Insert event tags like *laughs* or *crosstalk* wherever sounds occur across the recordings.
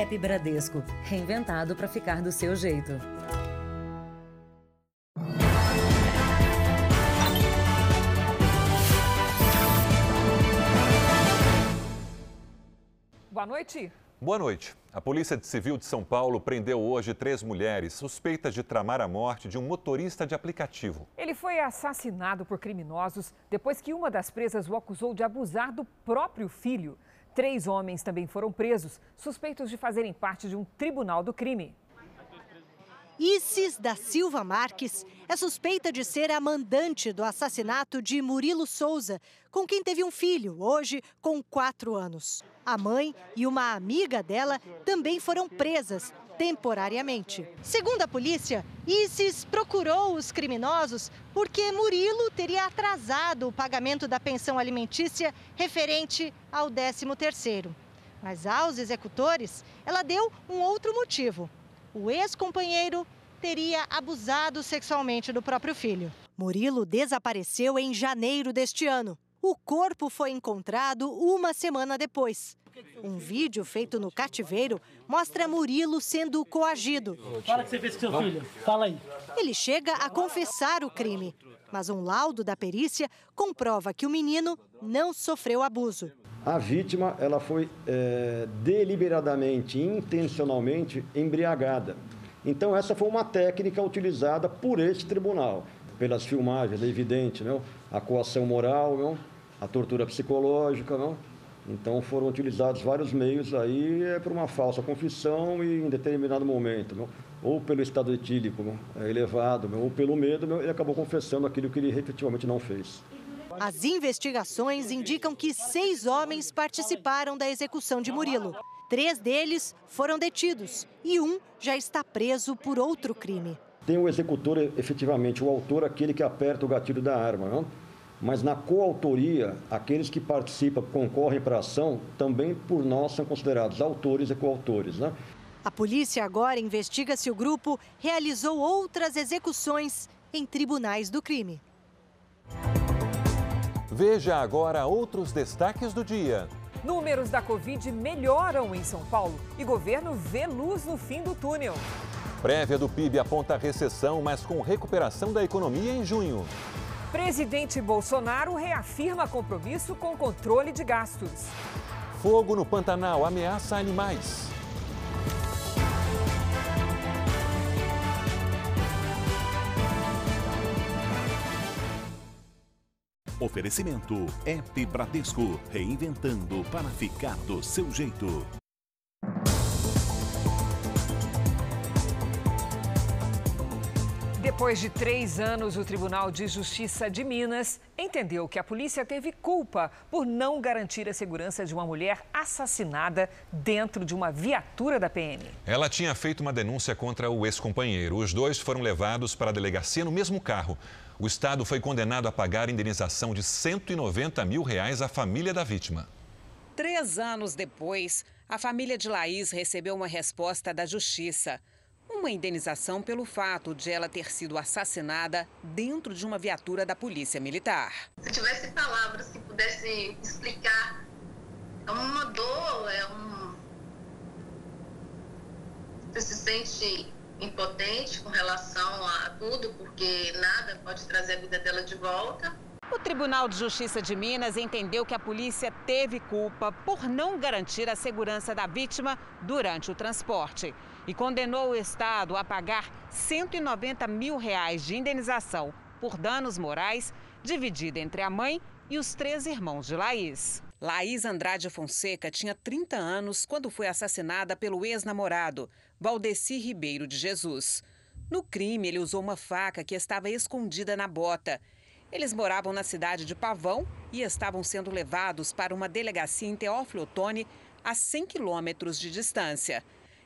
App Bradesco, reinventado para ficar do seu jeito. Boa noite. Boa noite. A Polícia Civil de São Paulo prendeu hoje três mulheres suspeitas de tramar a morte de um motorista de aplicativo. Ele foi assassinado por criminosos depois que uma das presas o acusou de abusar do próprio filho. Três homens também foram presos, suspeitos de fazerem parte de um tribunal do crime. Isis da Silva Marques é suspeita de ser a mandante do assassinato de Murilo Souza, com quem teve um filho, hoje com quatro anos. A mãe e uma amiga dela também foram presas temporariamente. Segundo a polícia, Isis procurou os criminosos porque Murilo teria atrasado o pagamento da pensão alimentícia referente ao 13º. Mas aos executores, ela deu um outro motivo o ex-companheiro teria abusado sexualmente do próprio filho. Murilo desapareceu em janeiro deste ano. O corpo foi encontrado uma semana depois. Um vídeo feito no cativeiro mostra Murilo sendo coagido. Fala que você fez com seu filho. Fala aí. Ele chega a confessar o crime, mas um laudo da perícia comprova que o menino não sofreu abuso. A vítima ela foi é, deliberadamente, intencionalmente embriagada. Então essa foi uma técnica utilizada por este tribunal, pelas filmagens, é evidente, não? a coação moral, não? A tortura psicológica, não? Então foram utilizados vários meios aí é, para uma falsa confissão e em determinado momento, não? ou pelo estado etílico não? É, elevado, não? ou pelo medo, não? ele acabou confessando aquilo que ele efetivamente não fez. As investigações indicam que seis homens participaram da execução de Murilo. Três deles foram detidos e um já está preso por outro crime. Tem o executor, efetivamente, o autor, aquele que aperta o gatilho da arma, não? Mas na coautoria, aqueles que participam, concorrem para a ação, também por nós são considerados autores e coautores. Né? A polícia agora investiga se o grupo realizou outras execuções em tribunais do crime. Veja agora outros destaques do dia. Números da Covid melhoram em São Paulo e governo vê luz no fim do túnel. Prévia do PIB aponta recessão, mas com recuperação da economia em junho. Presidente Bolsonaro reafirma compromisso com controle de gastos. Fogo no Pantanal ameaça animais. Oferecimento App Bradesco, reinventando para ficar do seu jeito. Depois de três anos, o Tribunal de Justiça de Minas entendeu que a polícia teve culpa por não garantir a segurança de uma mulher assassinada dentro de uma viatura da PM. Ela tinha feito uma denúncia contra o ex-companheiro. Os dois foram levados para a delegacia no mesmo carro. O Estado foi condenado a pagar indenização de 190 mil reais à família da vítima. Três anos depois, a família de Laís recebeu uma resposta da Justiça. Uma indenização pelo fato de ela ter sido assassinada dentro de uma viatura da Polícia Militar. Se tivesse palavras que pudesse explicar, é uma dor, é um. Você se sente impotente com relação a tudo, porque nada pode trazer a vida dela de volta. O Tribunal de Justiça de Minas entendeu que a polícia teve culpa por não garantir a segurança da vítima durante o transporte e condenou o Estado a pagar 190 mil reais de indenização por danos morais, dividida entre a mãe e os três irmãos de Laís. Laís Andrade Fonseca tinha 30 anos quando foi assassinada pelo ex-namorado, Valdeci Ribeiro de Jesus. No crime, ele usou uma faca que estava escondida na bota. Eles moravam na cidade de Pavão e estavam sendo levados para uma delegacia em Teófilo Otoni, a 100 quilômetros de distância.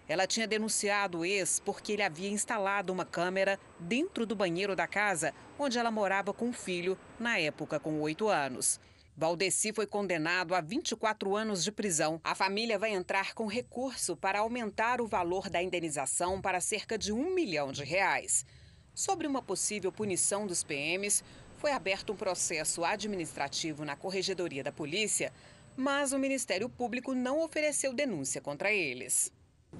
Ela tinha denunciado o ex porque ele havia instalado uma câmera dentro do banheiro da casa onde ela morava com o filho, na época com oito anos. Valdeci foi condenado a 24 anos de prisão. A família vai entrar com recurso para aumentar o valor da indenização para cerca de um milhão de reais. Sobre uma possível punição dos PMs, foi aberto um processo administrativo na Corregedoria da Polícia, mas o Ministério Público não ofereceu denúncia contra eles.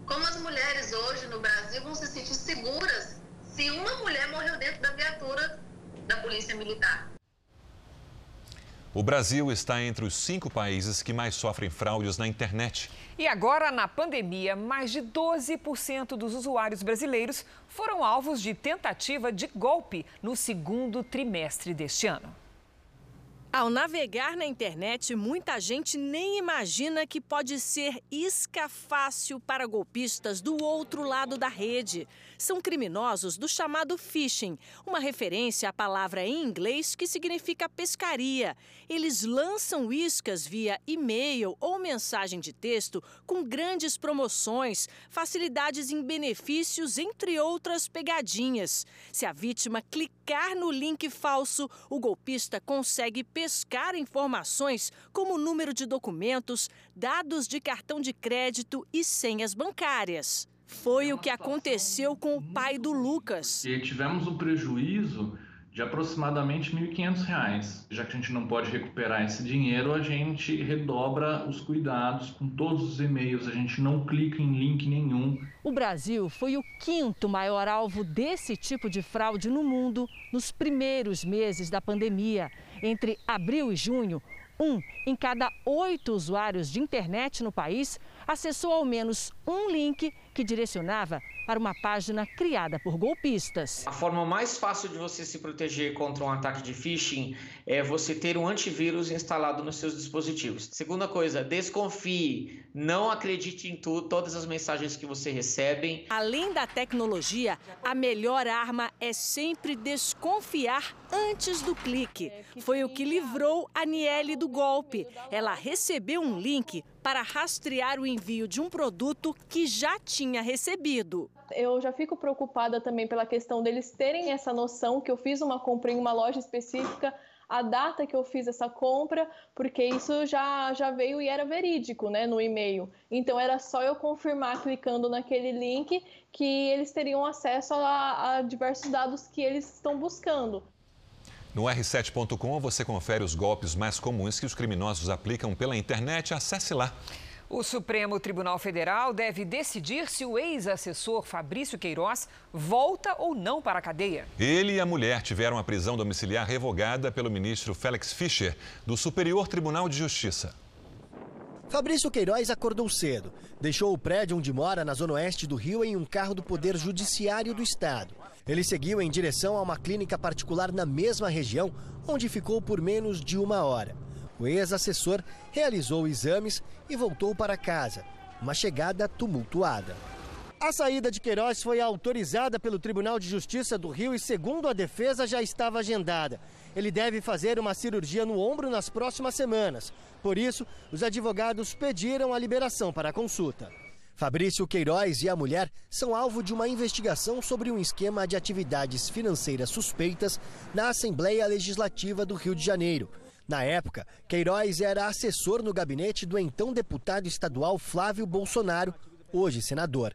Como as mulheres hoje no Brasil vão se sentir seguras se uma mulher morreu dentro da viatura da Polícia Militar? O Brasil está entre os cinco países que mais sofrem fraudes na internet. E agora, na pandemia, mais de 12% dos usuários brasileiros foram alvos de tentativa de golpe no segundo trimestre deste ano. Ao navegar na internet, muita gente nem imagina que pode ser isca fácil para golpistas do outro lado da rede. São criminosos do chamado phishing, uma referência à palavra em inglês que significa pescaria. Eles lançam iscas via e-mail ou mensagem de texto com grandes promoções, facilidades em benefícios, entre outras pegadinhas. Se a vítima clicar no link falso, o golpista consegue pescar informações como número de documentos, dados de cartão de crédito e senhas bancárias. Foi o que aconteceu com o pai do Lucas. E tivemos um prejuízo de aproximadamente R$ 1.500. Já que a gente não pode recuperar esse dinheiro, a gente redobra os cuidados com todos os e-mails, a gente não clica em link nenhum. O Brasil foi o quinto maior alvo desse tipo de fraude no mundo nos primeiros meses da pandemia. Entre abril e junho, um em cada oito usuários de internet no país acessou ao menos um link que direcionava para uma página criada por golpistas. A forma mais fácil de você se proteger contra um ataque de phishing é você ter um antivírus instalado nos seus dispositivos. Segunda coisa, desconfie, não acredite em tudo, todas as mensagens que você recebe. Além da tecnologia, a melhor arma é sempre desconfiar antes do clique. Foi o que livrou a Niele do golpe. Ela recebeu um link para rastrear o envio de um produto que já tinha recebido. Eu já fico preocupada também pela questão deles terem essa noção que eu fiz uma compra em uma loja específica, a data que eu fiz essa compra, porque isso já, já veio e era verídico né, no e-mail. Então era só eu confirmar clicando naquele link que eles teriam acesso a, a diversos dados que eles estão buscando. No r7.com você confere os golpes mais comuns que os criminosos aplicam pela internet. Acesse lá. O Supremo Tribunal Federal deve decidir se o ex-assessor Fabrício Queiroz volta ou não para a cadeia. Ele e a mulher tiveram a prisão domiciliar revogada pelo ministro Félix Fischer, do Superior Tribunal de Justiça. Fabrício Queiroz acordou cedo. Deixou o prédio onde mora, na zona oeste do Rio, em um carro do Poder Judiciário do Estado. Ele seguiu em direção a uma clínica particular na mesma região, onde ficou por menos de uma hora. O ex-assessor realizou exames e voltou para casa. Uma chegada tumultuada. A saída de Queiroz foi autorizada pelo Tribunal de Justiça do Rio e, segundo a defesa, já estava agendada. Ele deve fazer uma cirurgia no ombro nas próximas semanas. Por isso, os advogados pediram a liberação para a consulta. Fabrício Queiroz e a mulher são alvo de uma investigação sobre um esquema de atividades financeiras suspeitas na Assembleia Legislativa do Rio de Janeiro. Na época, Queiroz era assessor no gabinete do então deputado estadual Flávio Bolsonaro, hoje senador.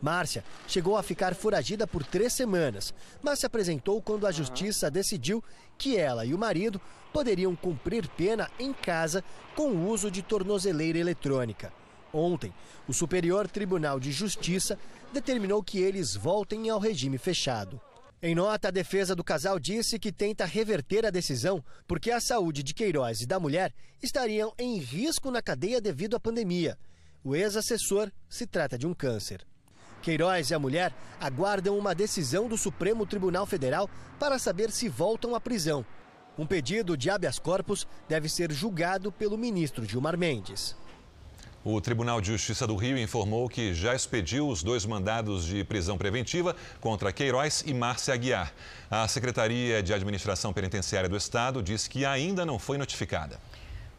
Márcia chegou a ficar foragida por três semanas, mas se apresentou quando a justiça decidiu que ela e o marido poderiam cumprir pena em casa com o uso de tornozeleira eletrônica. Ontem, o Superior Tribunal de Justiça determinou que eles voltem ao regime fechado. Em nota, a defesa do casal disse que tenta reverter a decisão porque a saúde de Queiroz e da mulher estariam em risco na cadeia devido à pandemia. O ex-assessor se trata de um câncer. Queiroz e a mulher aguardam uma decisão do Supremo Tribunal Federal para saber se voltam à prisão. Um pedido de habeas corpus deve ser julgado pelo ministro Gilmar Mendes. O Tribunal de Justiça do Rio informou que já expediu os dois mandados de prisão preventiva contra Queiroz e Márcia Aguiar. A Secretaria de Administração Penitenciária do Estado diz que ainda não foi notificada.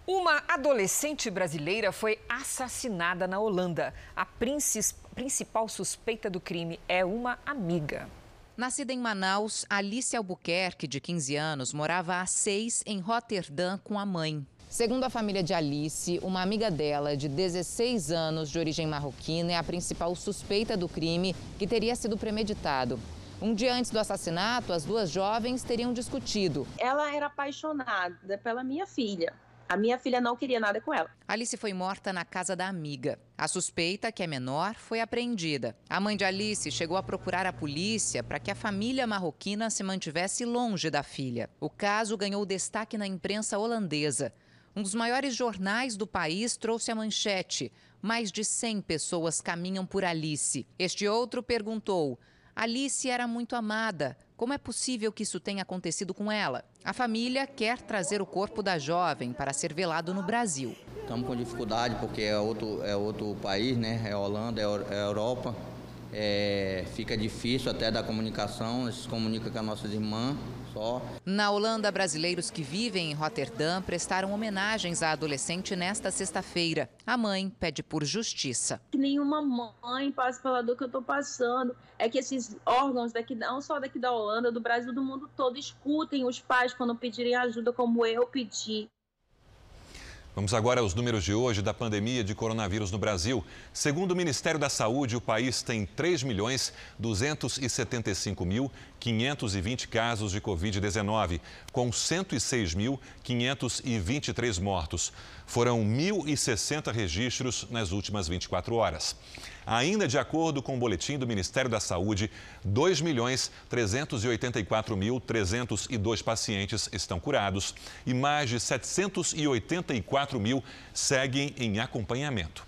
Uma adolescente brasileira foi assassinada na Holanda. A principal suspeita do crime é uma amiga. Nascida em Manaus, Alice Albuquerque, de 15 anos, morava há seis em Roterdã com a mãe. Segundo a família de Alice, uma amiga dela, de 16 anos, de origem marroquina, é a principal suspeita do crime que teria sido premeditado. Um dia antes do assassinato, as duas jovens teriam discutido. Ela era apaixonada pela minha filha. A minha filha não queria nada com ela. Alice foi morta na casa da amiga. A suspeita, que é menor, foi apreendida. A mãe de Alice chegou a procurar a polícia para que a família marroquina se mantivesse longe da filha. O caso ganhou destaque na imprensa holandesa. Um dos maiores jornais do país trouxe a manchete: mais de 100 pessoas caminham por Alice. Este outro perguntou: Alice era muito amada. Como é possível que isso tenha acontecido com ela? A família quer trazer o corpo da jovem para ser velado no Brasil. Estamos com dificuldade porque é outro, é outro país, né? É Holanda, é, é Europa. É, fica difícil até da comunicação, se comunica com as nossas irmãs só. Na Holanda, brasileiros que vivem em Roterdã prestaram homenagens à adolescente nesta sexta-feira. A mãe pede por justiça. Que nenhuma mãe passe pela dor que eu estou passando. É que esses órgãos daqui, não só daqui da Holanda, do Brasil, do mundo todo, escutem os pais quando pedirem ajuda como eu pedi. Vamos agora aos números de hoje da pandemia de coronavírus no Brasil. Segundo o Ministério da Saúde, o país tem 3 milhões 275 mil 520 casos de Covid-19, com 106.523 mortos. Foram 1.060 registros nas últimas 24 horas. Ainda de acordo com o boletim do Ministério da Saúde, 2.384.302 pacientes estão curados e mais de 784 mil seguem em acompanhamento.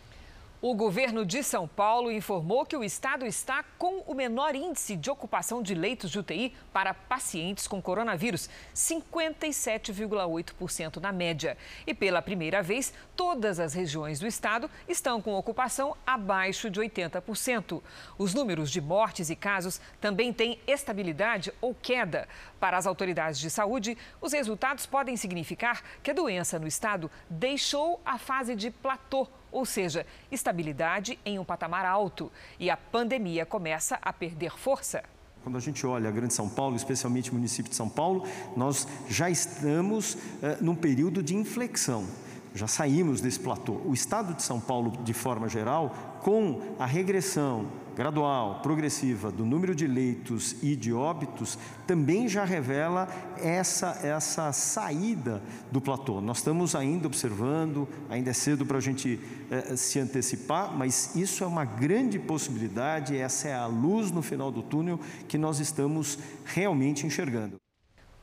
O governo de São Paulo informou que o estado está com o menor índice de ocupação de leitos de UTI para pacientes com coronavírus, 57,8% na média. E pela primeira vez, todas as regiões do estado estão com ocupação abaixo de 80%. Os números de mortes e casos também têm estabilidade ou queda. Para as autoridades de saúde, os resultados podem significar que a doença no estado deixou a fase de platô ou seja, estabilidade em um patamar alto. E a pandemia começa a perder força. Quando a gente olha a Grande São Paulo, especialmente o município de São Paulo, nós já estamos eh, num período de inflexão. Já saímos desse platô. O estado de São Paulo, de forma geral, com a regressão gradual, progressiva do número de leitos e de óbitos também já revela essa, essa saída do platô. Nós estamos ainda observando, ainda é cedo para a gente eh, se antecipar, mas isso é uma grande possibilidade, essa é a luz no final do túnel que nós estamos realmente enxergando.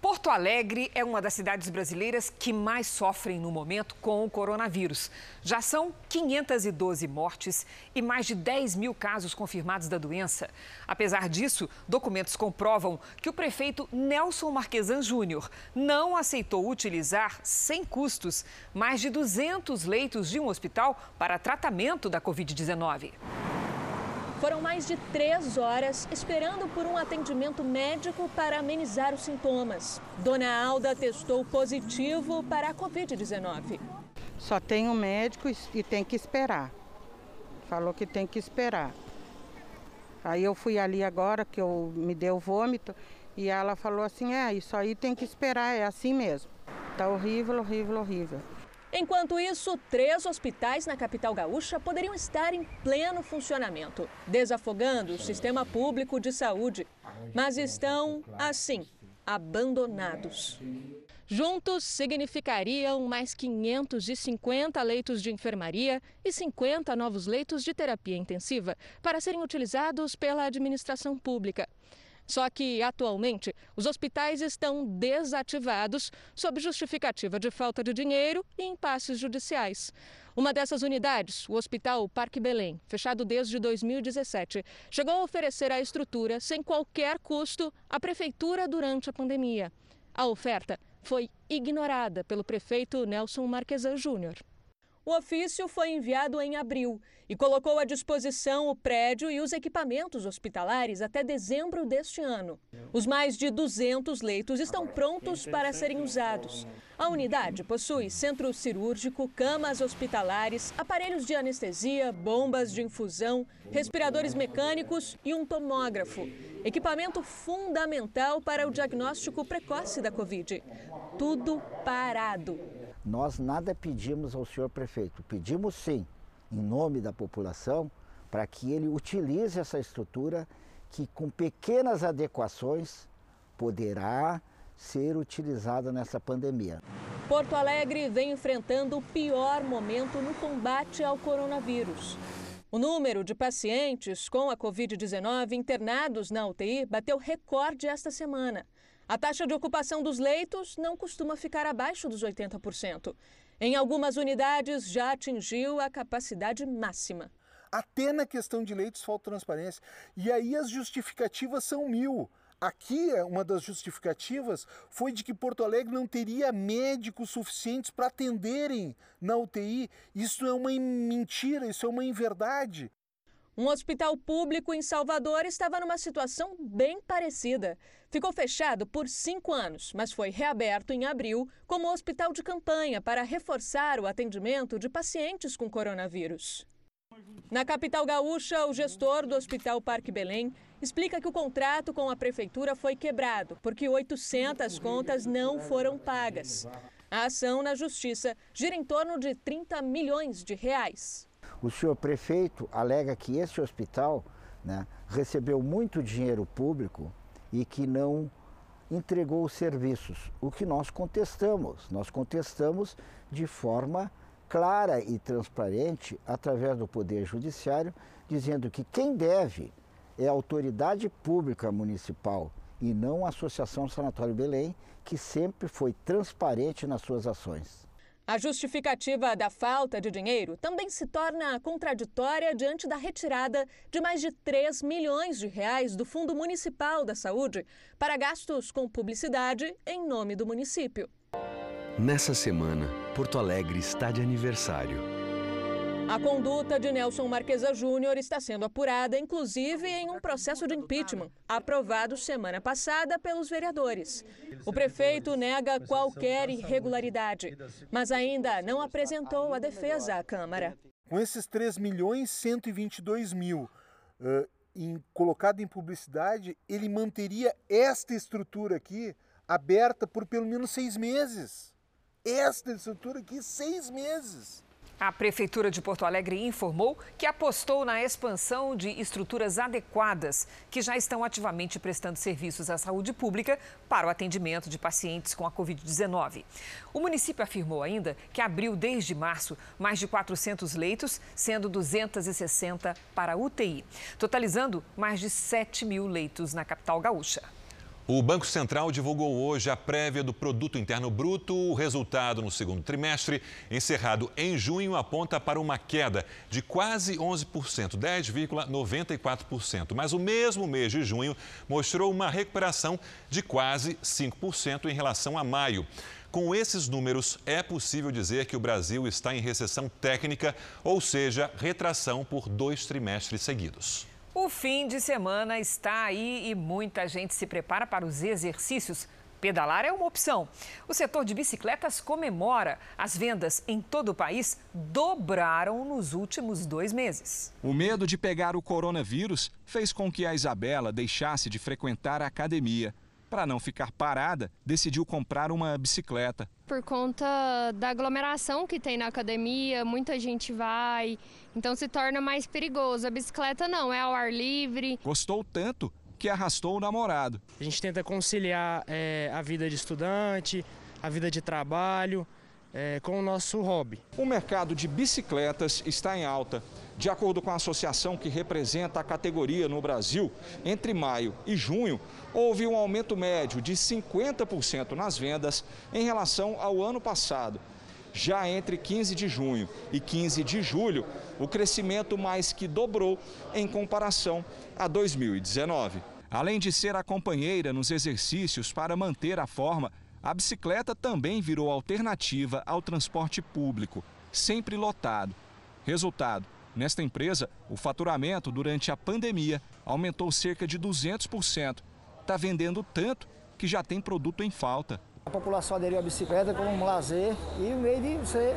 Porto Alegre é uma das cidades brasileiras que mais sofrem no momento com o coronavírus. Já são 512 mortes e mais de 10 mil casos confirmados da doença. Apesar disso, documentos comprovam que o prefeito Nelson Marquesan Júnior não aceitou utilizar, sem custos, mais de 200 leitos de um hospital para tratamento da Covid-19. Foram mais de três horas esperando por um atendimento médico para amenizar os sintomas. Dona Alda testou positivo para a Covid-19. Só tem um médico e tem que esperar. Falou que tem que esperar. Aí eu fui ali agora, que eu me deu vômito, e ela falou assim: é, isso aí tem que esperar, é assim mesmo. Tá horrível, horrível, horrível. Enquanto isso, três hospitais na capital gaúcha poderiam estar em pleno funcionamento, desafogando o sistema público de saúde. Mas estão, assim, abandonados. Juntos, significariam mais 550 leitos de enfermaria e 50 novos leitos de terapia intensiva para serem utilizados pela administração pública. Só que, atualmente, os hospitais estão desativados sob justificativa de falta de dinheiro e impasses judiciais. Uma dessas unidades, o Hospital Parque Belém, fechado desde 2017, chegou a oferecer a estrutura sem qualquer custo à prefeitura durante a pandemia. A oferta foi ignorada pelo prefeito Nelson Marquesan Júnior. O ofício foi enviado em abril e colocou à disposição o prédio e os equipamentos hospitalares até dezembro deste ano. Os mais de 200 leitos estão prontos para serem usados. A unidade possui centro cirúrgico, camas hospitalares, aparelhos de anestesia, bombas de infusão, respiradores mecânicos e um tomógrafo. Equipamento fundamental para o diagnóstico precoce da Covid. Tudo parado. Nós nada pedimos ao senhor prefeito, pedimos sim, em nome da população, para que ele utilize essa estrutura que, com pequenas adequações, poderá ser utilizada nessa pandemia. Porto Alegre vem enfrentando o pior momento no combate ao coronavírus. O número de pacientes com a Covid-19 internados na UTI bateu recorde esta semana. A taxa de ocupação dos leitos não costuma ficar abaixo dos 80%. Em algumas unidades já atingiu a capacidade máxima. Até na questão de leitos falta transparência. E aí as justificativas são mil. Aqui, uma das justificativas foi de que Porto Alegre não teria médicos suficientes para atenderem na UTI. Isso é uma mentira, isso é uma inverdade. Um hospital público em Salvador estava numa situação bem parecida. Ficou fechado por cinco anos, mas foi reaberto em abril como hospital de campanha para reforçar o atendimento de pacientes com coronavírus. Na capital gaúcha, o gestor do Hospital Parque Belém explica que o contrato com a prefeitura foi quebrado porque 800 contas não foram pagas. A ação na justiça gira em torno de 30 milhões de reais. O senhor prefeito alega que esse hospital né, recebeu muito dinheiro público e que não entregou os serviços, o que nós contestamos. Nós contestamos de forma clara e transparente através do Poder Judiciário, dizendo que quem deve é a autoridade pública municipal e não a Associação Sanatório Belém, que sempre foi transparente nas suas ações. A justificativa da falta de dinheiro também se torna contraditória diante da retirada de mais de 3 milhões de reais do Fundo Municipal da Saúde para gastos com publicidade em nome do município. Nessa semana, Porto Alegre está de aniversário. A conduta de Nelson Marquesa Júnior está sendo apurada, inclusive em um processo de impeachment, aprovado semana passada pelos vereadores. O prefeito nega qualquer irregularidade, mas ainda não apresentou a defesa à Câmara. Com esses 3 milhões 122 mil uh, em, colocado em publicidade, ele manteria esta estrutura aqui aberta por pelo menos seis meses esta estrutura aqui seis meses. A Prefeitura de Porto Alegre informou que apostou na expansão de estruturas adequadas que já estão ativamente prestando serviços à saúde pública para o atendimento de pacientes com a Covid-19. O município afirmou ainda que abriu desde março mais de 400 leitos, sendo 260 para UTI, totalizando mais de 7 mil leitos na capital gaúcha. O Banco Central divulgou hoje a prévia do Produto Interno Bruto. O resultado no segundo trimestre, encerrado em junho, aponta para uma queda de quase 11%, 10,94%. Mas o mesmo mês de junho mostrou uma recuperação de quase 5% em relação a maio. Com esses números, é possível dizer que o Brasil está em recessão técnica, ou seja, retração por dois trimestres seguidos. O fim de semana está aí e muita gente se prepara para os exercícios. Pedalar é uma opção. O setor de bicicletas comemora. As vendas em todo o país dobraram nos últimos dois meses. O medo de pegar o coronavírus fez com que a Isabela deixasse de frequentar a academia. Para não ficar parada, decidiu comprar uma bicicleta. Por conta da aglomeração que tem na academia, muita gente vai, então se torna mais perigoso. A bicicleta não, é ao ar livre. Gostou tanto que arrastou o namorado. A gente tenta conciliar é, a vida de estudante, a vida de trabalho, é, com o nosso hobby. O mercado de bicicletas está em alta. De acordo com a associação que representa a categoria no Brasil, entre maio e junho, houve um aumento médio de 50% nas vendas em relação ao ano passado. Já entre 15 de junho e 15 de julho, o crescimento mais que dobrou em comparação a 2019. Além de ser a companheira nos exercícios para manter a forma, a bicicleta também virou alternativa ao transporte público, sempre lotado. Resultado: nesta empresa, o faturamento durante a pandemia aumentou cerca de 200%. Está vendendo tanto que já tem produto em falta. A população aderiu à bicicleta como um lazer e um meio de você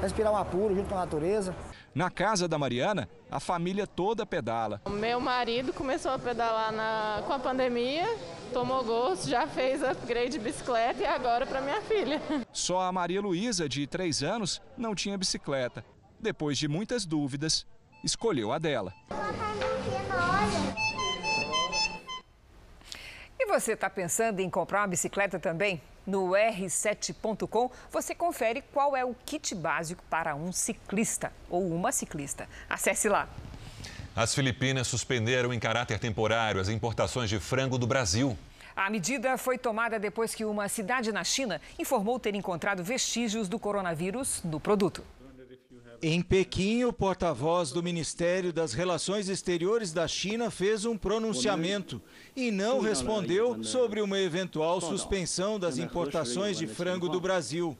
respirar um apuro junto com a natureza. Na casa da Mariana, a família toda pedala. Meu marido começou a pedalar na, com a pandemia, tomou gosto, já fez upgrade de bicicleta e agora para minha filha. Só a Maria Luísa, de 3 anos, não tinha bicicleta. Depois de muitas dúvidas, escolheu a dela. você está pensando em comprar uma bicicleta também? No r7.com você confere qual é o kit básico para um ciclista ou uma ciclista. Acesse lá. As Filipinas suspenderam em caráter temporário as importações de frango do Brasil. A medida foi tomada depois que uma cidade na China informou ter encontrado vestígios do coronavírus no produto. Em Pequim, o porta-voz do Ministério das Relações Exteriores da China fez um pronunciamento e não respondeu sobre uma eventual suspensão das importações de frango do Brasil.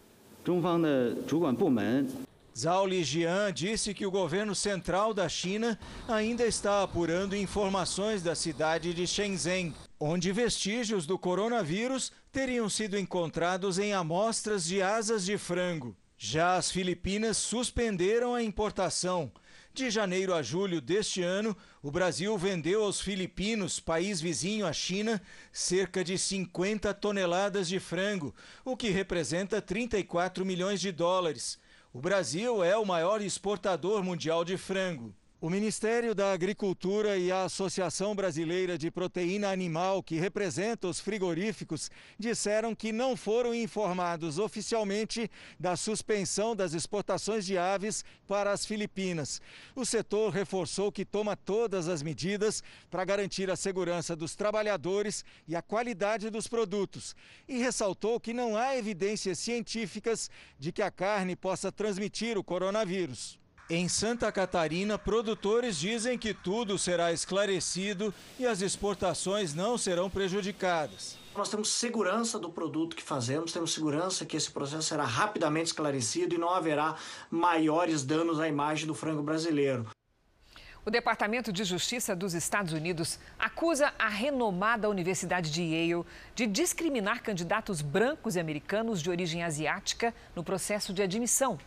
Zhao Lijian disse que o governo central da China ainda está apurando informações da cidade de Shenzhen, onde vestígios do coronavírus teriam sido encontrados em amostras de asas de frango. Já as Filipinas suspenderam a importação. De janeiro a julho deste ano, o Brasil vendeu aos filipinos, país vizinho à China, cerca de 50 toneladas de frango, o que representa 34 milhões de dólares. O Brasil é o maior exportador mundial de frango. O Ministério da Agricultura e a Associação Brasileira de Proteína Animal, que representa os frigoríficos, disseram que não foram informados oficialmente da suspensão das exportações de aves para as Filipinas. O setor reforçou que toma todas as medidas para garantir a segurança dos trabalhadores e a qualidade dos produtos e ressaltou que não há evidências científicas de que a carne possa transmitir o coronavírus. Em Santa Catarina, produtores dizem que tudo será esclarecido e as exportações não serão prejudicadas. Nós temos segurança do produto que fazemos, temos segurança que esse processo será rapidamente esclarecido e não haverá maiores danos à imagem do frango brasileiro. O Departamento de Justiça dos Estados Unidos acusa a renomada Universidade de Yale de discriminar candidatos brancos e americanos de origem asiática no processo de admissão.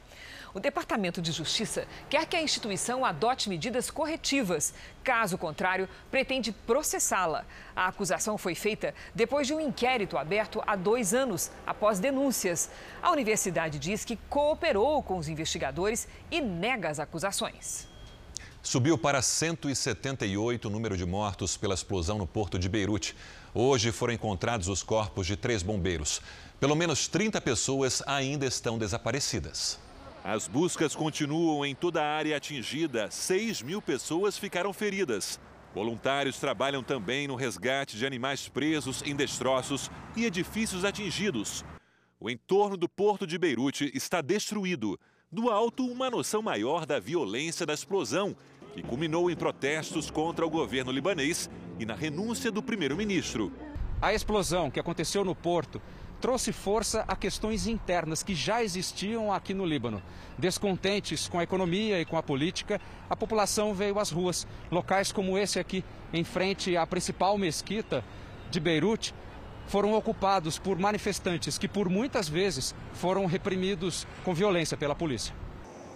O Departamento de Justiça quer que a instituição adote medidas corretivas. Caso contrário, pretende processá-la. A acusação foi feita depois de um inquérito aberto há dois anos, após denúncias. A universidade diz que cooperou com os investigadores e nega as acusações. Subiu para 178 o número de mortos pela explosão no porto de Beirute. Hoje foram encontrados os corpos de três bombeiros. Pelo menos 30 pessoas ainda estão desaparecidas. As buscas continuam em toda a área atingida. 6 mil pessoas ficaram feridas. Voluntários trabalham também no resgate de animais presos em destroços e edifícios atingidos. O entorno do porto de Beirute está destruído. Do alto, uma noção maior da violência da explosão, que culminou em protestos contra o governo libanês e na renúncia do primeiro-ministro. A explosão que aconteceu no porto trouxe força a questões internas que já existiam aqui no Líbano. Descontentes com a economia e com a política, a população veio às ruas. Locais como esse aqui, em frente à principal mesquita de Beirute, foram ocupados por manifestantes que, por muitas vezes, foram reprimidos com violência pela polícia.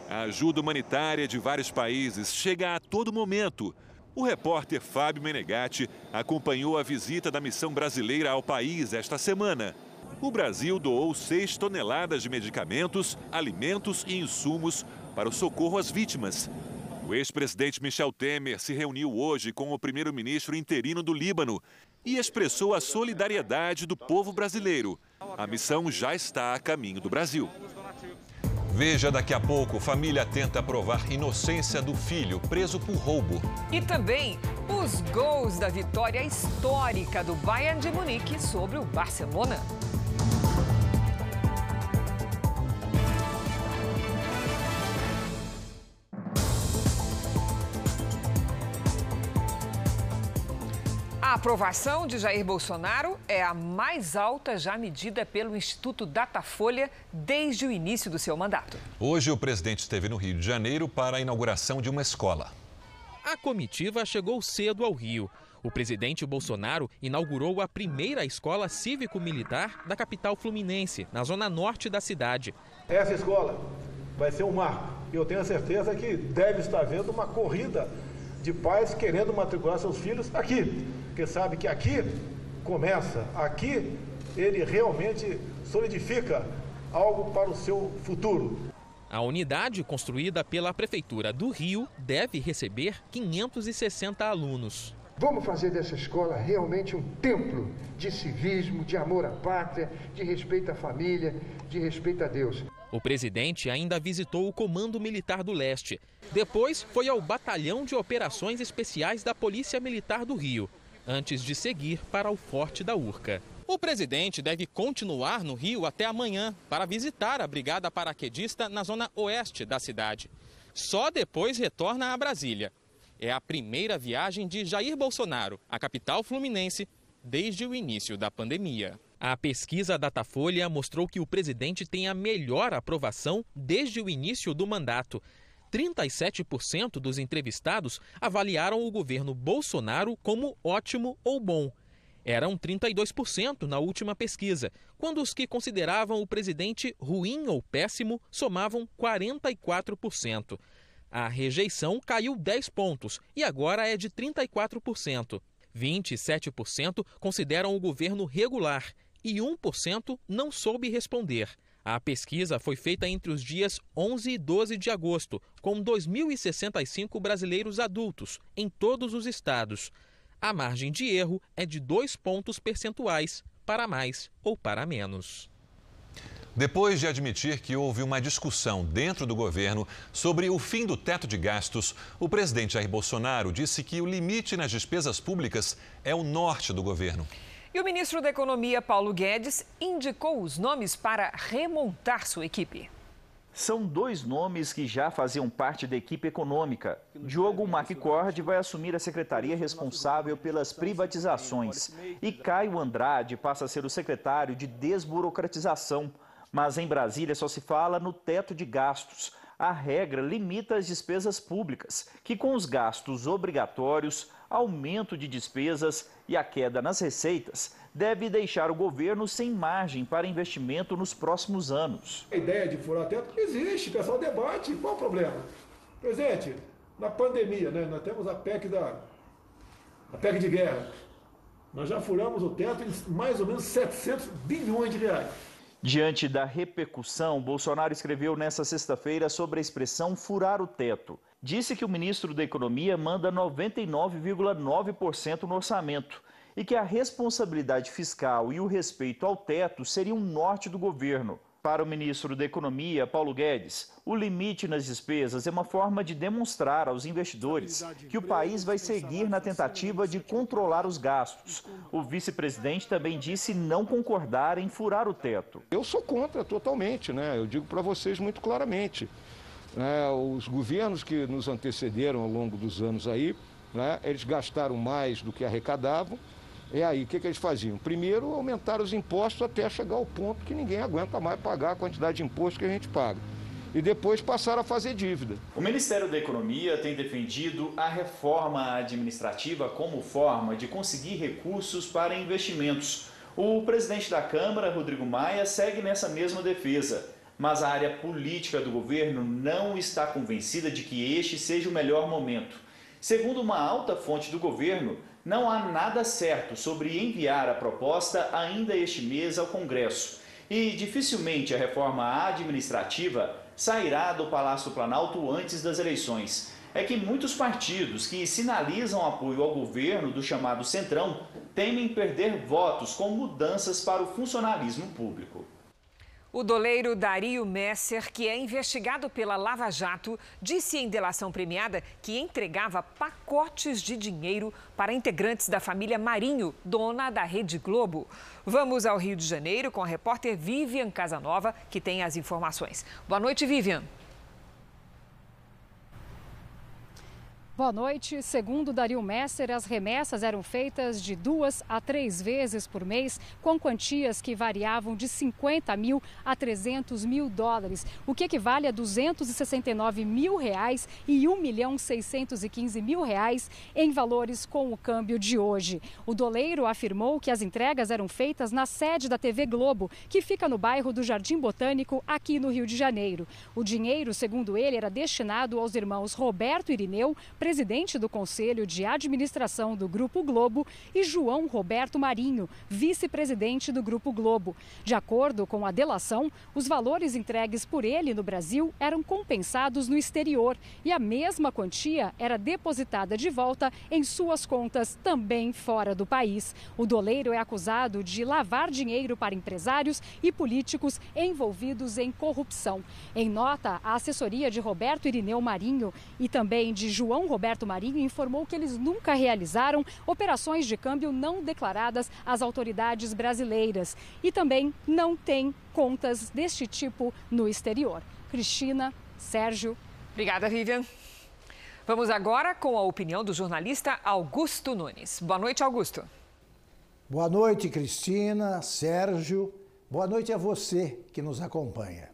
A ajuda humanitária de vários países chega a todo momento. O repórter Fábio Menegatti acompanhou a visita da missão brasileira ao país esta semana o Brasil doou 6 toneladas de medicamentos, alimentos e insumos para o socorro às vítimas. O ex-presidente Michel Temer se reuniu hoje com o primeiro-ministro interino do Líbano e expressou a solidariedade do povo brasileiro. A missão já está a caminho do Brasil. Veja daqui a pouco, família tenta provar inocência do filho preso por roubo. E também os gols da vitória histórica do Bayern de Munique sobre o Barcelona. Aprovação de Jair Bolsonaro é a mais alta já medida pelo Instituto Datafolha desde o início do seu mandato. Hoje, o presidente esteve no Rio de Janeiro para a inauguração de uma escola. A comitiva chegou cedo ao Rio. O presidente Bolsonaro inaugurou a primeira escola cívico-militar da capital fluminense, na zona norte da cidade. Essa escola vai ser um marco. Eu tenho a certeza que deve estar havendo uma corrida de pais querendo matricular seus filhos aqui porque sabe que aqui começa, aqui ele realmente solidifica algo para o seu futuro. A unidade construída pela Prefeitura do Rio deve receber 560 alunos. Vamos fazer dessa escola realmente um templo de civismo, de amor à pátria, de respeito à família, de respeito a Deus. O presidente ainda visitou o Comando Militar do Leste. Depois foi ao Batalhão de Operações Especiais da Polícia Militar do Rio, antes de seguir para o Forte da Urca. O presidente deve continuar no Rio até amanhã para visitar a Brigada Paraquedista na zona oeste da cidade. Só depois retorna a Brasília. É a primeira viagem de Jair Bolsonaro à capital fluminense desde o início da pandemia. A pesquisa Datafolha mostrou que o presidente tem a melhor aprovação desde o início do mandato. 37% dos entrevistados avaliaram o governo Bolsonaro como ótimo ou bom. Eram 32% na última pesquisa, quando os que consideravam o presidente ruim ou péssimo somavam 44%. A rejeição caiu 10 pontos e agora é de 34%. 27% consideram o governo regular e 1% não soube responder. A pesquisa foi feita entre os dias 11 e 12 de agosto, com 2.065 brasileiros adultos em todos os estados. A margem de erro é de dois pontos percentuais, para mais ou para menos. Depois de admitir que houve uma discussão dentro do governo sobre o fim do teto de gastos, o presidente Jair Bolsonaro disse que o limite nas despesas públicas é o norte do governo. E o ministro da Economia, Paulo Guedes, indicou os nomes para remontar sua equipe. São dois nomes que já faziam parte da equipe econômica. Diogo McCord vai assumir a secretaria responsável pelas privatizações e Caio Andrade passa a ser o secretário de desburocratização. Mas em Brasília só se fala no teto de gastos. A regra limita as despesas públicas, que com os gastos obrigatórios, aumento de despesas e a queda nas receitas deve deixar o governo sem margem para investimento nos próximos anos. A ideia de furar teto existe, o pessoal debate, qual o problema? Presidente, na pandemia, né, nós temos a PEC da a PEC de guerra. Nós já furamos o teto em mais ou menos 700 bilhões de reais. Diante da repercussão, Bolsonaro escreveu nesta sexta-feira sobre a expressão furar o teto. Disse que o ministro da Economia manda 99,9% no orçamento e que a responsabilidade fiscal e o respeito ao teto seriam um norte do governo. Para o ministro da Economia, Paulo Guedes, o limite nas despesas é uma forma de demonstrar aos investidores que o país vai seguir na tentativa de controlar os gastos. O vice-presidente também disse não concordar em furar o teto. Eu sou contra totalmente, né? Eu digo para vocês muito claramente. Né? Os governos que nos antecederam ao longo dos anos aí, né? eles gastaram mais do que arrecadavam e aí, o que, que eles faziam? Primeiro, aumentaram os impostos até chegar ao ponto que ninguém aguenta mais pagar a quantidade de imposto que a gente paga. E depois passaram a fazer dívida. O Ministério da Economia tem defendido a reforma administrativa como forma de conseguir recursos para investimentos. O presidente da Câmara, Rodrigo Maia, segue nessa mesma defesa. Mas a área política do governo não está convencida de que este seja o melhor momento. Segundo uma alta fonte do governo, não há nada certo sobre enviar a proposta ainda este mês ao Congresso. E dificilmente a reforma administrativa sairá do Palácio Planalto antes das eleições. É que muitos partidos que sinalizam apoio ao governo do chamado Centrão temem perder votos com mudanças para o funcionalismo público. O doleiro Dario Messer, que é investigado pela Lava Jato, disse em delação premiada que entregava pacotes de dinheiro para integrantes da família Marinho, dona da Rede Globo. Vamos ao Rio de Janeiro com a repórter Vivian Casanova, que tem as informações. Boa noite, Vivian. Boa noite. Segundo Dario Messer, as remessas eram feitas de duas a três vezes por mês, com quantias que variavam de 50 mil a 300 mil dólares, o que equivale a 269 mil reais e 1 milhão 615 mil reais em valores com o câmbio de hoje. O doleiro afirmou que as entregas eram feitas na sede da TV Globo, que fica no bairro do Jardim Botânico, aqui no Rio de Janeiro. O dinheiro, segundo ele, era destinado aos irmãos Roberto Irineu, presidente do Conselho de Administração do Grupo Globo, e João Roberto Marinho, vice-presidente do Grupo Globo. De acordo com a delação, os valores entregues por ele no Brasil eram compensados no exterior e a mesma quantia era depositada de volta em suas contas também fora do país. O doleiro é acusado de lavar dinheiro para empresários e políticos envolvidos em corrupção. Em nota, a assessoria de Roberto Irineu Marinho e também de João Roberto Marinho informou que eles nunca realizaram operações de câmbio não declaradas às autoridades brasileiras e também não têm contas deste tipo no exterior. Cristina, Sérgio. Obrigada, Vivian. Vamos agora com a opinião do jornalista Augusto Nunes. Boa noite, Augusto. Boa noite, Cristina, Sérgio. Boa noite a você que nos acompanha.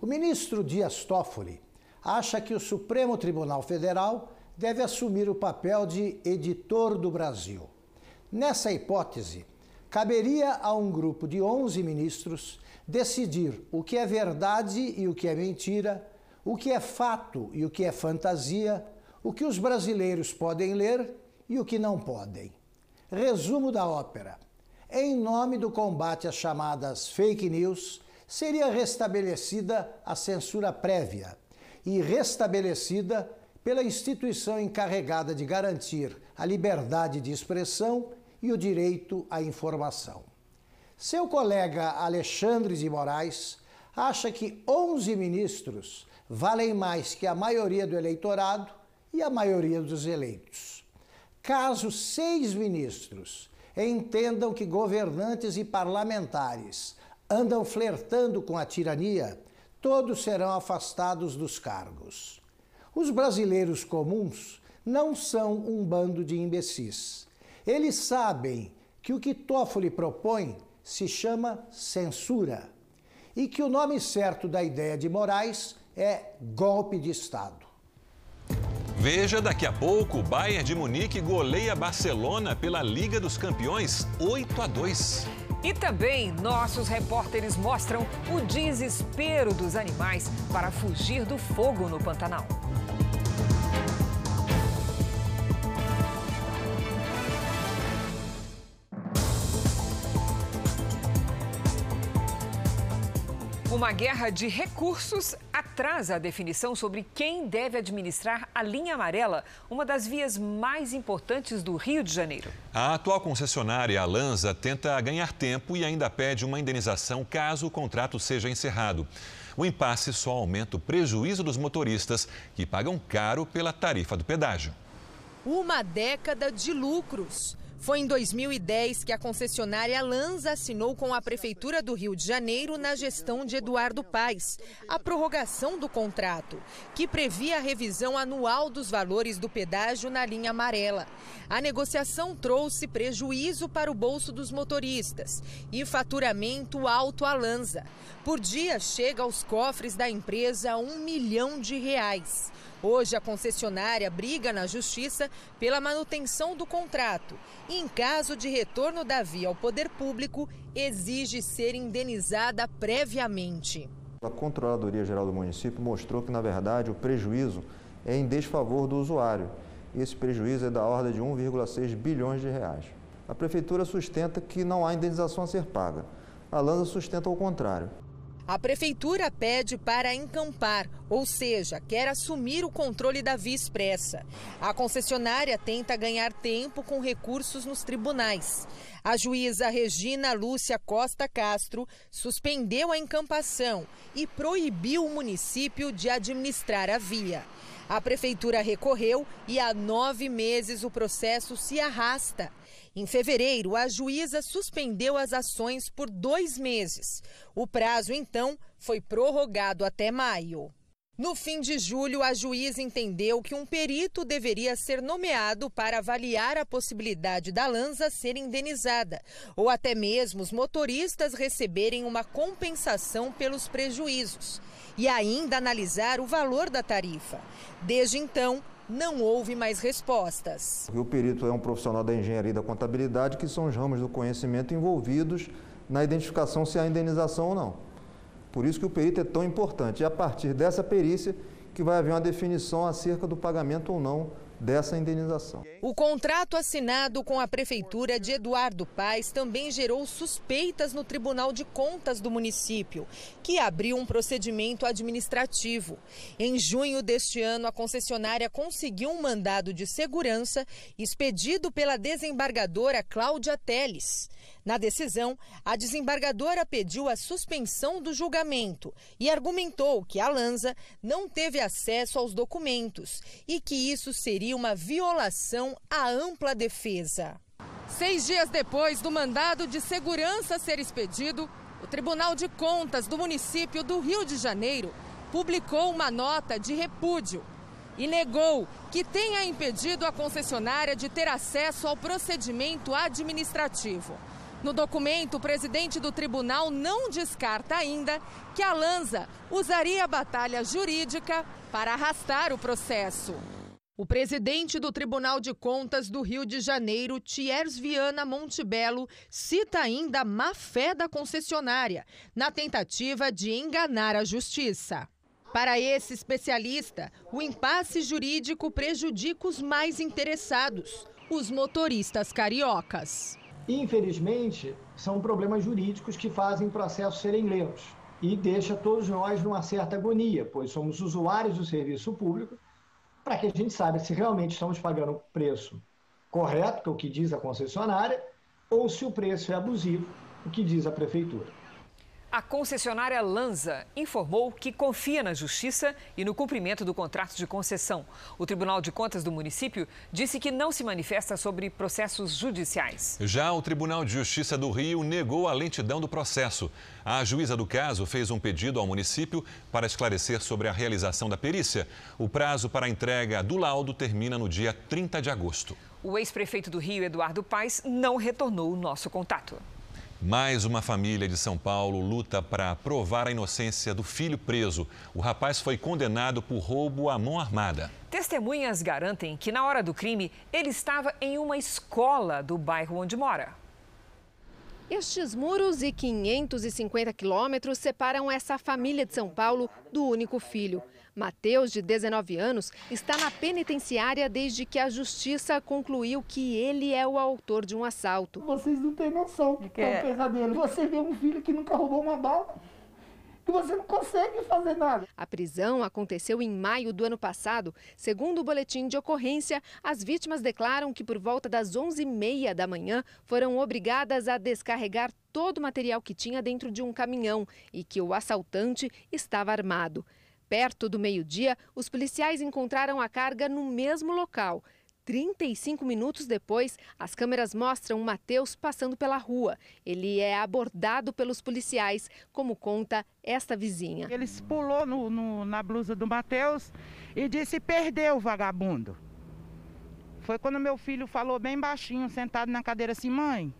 O ministro Dias Toffoli acha que o Supremo Tribunal Federal deve assumir o papel de editor do Brasil. Nessa hipótese, caberia a um grupo de 11 ministros decidir o que é verdade e o que é mentira, o que é fato e o que é fantasia, o que os brasileiros podem ler e o que não podem. Resumo da ópera. Em nome do combate às chamadas fake news, seria restabelecida a censura prévia e restabelecida pela instituição encarregada de garantir a liberdade de expressão e o direito à informação. Seu colega Alexandre de Moraes acha que 11 ministros valem mais que a maioria do eleitorado e a maioria dos eleitos. Caso seis ministros entendam que governantes e parlamentares andam flertando com a tirania, todos serão afastados dos cargos. Os brasileiros comuns não são um bando de imbecis. Eles sabem que o que Toffoli propõe se chama censura e que o nome certo da ideia de Moraes é golpe de Estado. Veja daqui a pouco, o Bayern de Munique goleia Barcelona pela Liga dos Campeões 8 a 2. E também nossos repórteres mostram o desespero dos animais para fugir do fogo no Pantanal. Uma guerra de recursos atrasa a definição sobre quem deve administrar a linha amarela, uma das vias mais importantes do Rio de Janeiro. A atual concessionária Alanza tenta ganhar tempo e ainda pede uma indenização caso o contrato seja encerrado. O impasse só aumenta o prejuízo dos motoristas, que pagam caro pela tarifa do pedágio. Uma década de lucros. Foi em 2010 que a concessionária Lanza assinou com a Prefeitura do Rio de Janeiro, na gestão de Eduardo Paes, a prorrogação do contrato, que previa a revisão anual dos valores do pedágio na linha amarela. A negociação trouxe prejuízo para o bolso dos motoristas e faturamento alto à Lanza. Por dia, chega aos cofres da empresa um milhão de reais. Hoje, a concessionária briga na justiça pela manutenção do contrato e, em caso de retorno da via ao poder público, exige ser indenizada previamente. A Controladoria Geral do Município mostrou que, na verdade, o prejuízo é em desfavor do usuário. Esse prejuízo é da ordem de 1,6 bilhões de reais. A Prefeitura sustenta que não há indenização a ser paga. A Lanza sustenta o contrário. A prefeitura pede para encampar, ou seja, quer assumir o controle da via expressa. A concessionária tenta ganhar tempo com recursos nos tribunais. A juíza Regina Lúcia Costa Castro suspendeu a encampação e proibiu o município de administrar a via. A prefeitura recorreu e há nove meses o processo se arrasta. Em fevereiro, a juíza suspendeu as ações por dois meses. O prazo, então, foi prorrogado até maio. No fim de julho, a juíza entendeu que um perito deveria ser nomeado para avaliar a possibilidade da Lanza ser indenizada, ou até mesmo os motoristas receberem uma compensação pelos prejuízos, e ainda analisar o valor da tarifa. Desde então, não houve mais respostas. O perito é um profissional da engenharia e da contabilidade, que são os ramos do conhecimento envolvidos na identificação se há indenização ou não. Por isso que o perito é tão importante. E a partir dessa perícia que vai haver uma definição acerca do pagamento ou não dessa indenização. O contrato assinado com a prefeitura de Eduardo Paes também gerou suspeitas no Tribunal de Contas do município, que abriu um procedimento administrativo. Em junho deste ano, a concessionária conseguiu um mandado de segurança expedido pela desembargadora Cláudia Teles. Na decisão, a desembargadora pediu a suspensão do julgamento e argumentou que a Lanza não teve acesso aos documentos e que isso seria uma violação à ampla defesa. Seis dias depois do mandado de segurança ser expedido, o Tribunal de Contas do município do Rio de Janeiro publicou uma nota de repúdio e negou que tenha impedido a concessionária de ter acesso ao procedimento administrativo. No documento, o presidente do tribunal não descarta ainda que a Lanza usaria a batalha jurídica para arrastar o processo. O presidente do Tribunal de Contas do Rio de Janeiro, Thiers Viana Montebello, cita ainda a má fé da concessionária na tentativa de enganar a justiça. Para esse especialista, o impasse jurídico prejudica os mais interessados, os motoristas cariocas. Infelizmente, são problemas jurídicos que fazem processos serem lentos e deixa todos nós numa certa agonia, pois somos usuários do serviço público, para que a gente saiba se realmente estamos pagando o preço correto, que é o que diz a concessionária, ou se o preço é abusivo, o que diz a prefeitura. A concessionária Lanza informou que confia na justiça e no cumprimento do contrato de concessão. O Tribunal de Contas do município disse que não se manifesta sobre processos judiciais. Já o Tribunal de Justiça do Rio negou a lentidão do processo. A juíza do caso fez um pedido ao município para esclarecer sobre a realização da perícia. O prazo para a entrega do laudo termina no dia 30 de agosto. O ex-prefeito do Rio, Eduardo Paes, não retornou o nosso contato. Mais uma família de São Paulo luta para provar a inocência do filho preso. O rapaz foi condenado por roubo à mão armada. Testemunhas garantem que na hora do crime ele estava em uma escola do bairro onde mora. Estes muros e 550 quilômetros separam essa família de São Paulo do único filho. Mateus, de 19 anos, está na penitenciária desde que a justiça concluiu que ele é o autor de um assalto. Vocês não têm noção que é um pesadelo. Você vê um filho que nunca roubou uma bala que você não consegue fazer nada. A prisão aconteceu em maio do ano passado. Segundo o boletim de ocorrência, as vítimas declaram que por volta das 11h30 da manhã foram obrigadas a descarregar todo o material que tinha dentro de um caminhão e que o assaltante estava armado. Perto do meio-dia, os policiais encontraram a carga no mesmo local. 35 minutos depois, as câmeras mostram Mateus passando pela rua. Ele é abordado pelos policiais, como conta esta vizinha. Ele pulou no, no, na blusa do Mateus e disse: perdeu o vagabundo. Foi quando meu filho falou bem baixinho, sentado na cadeira assim: mãe,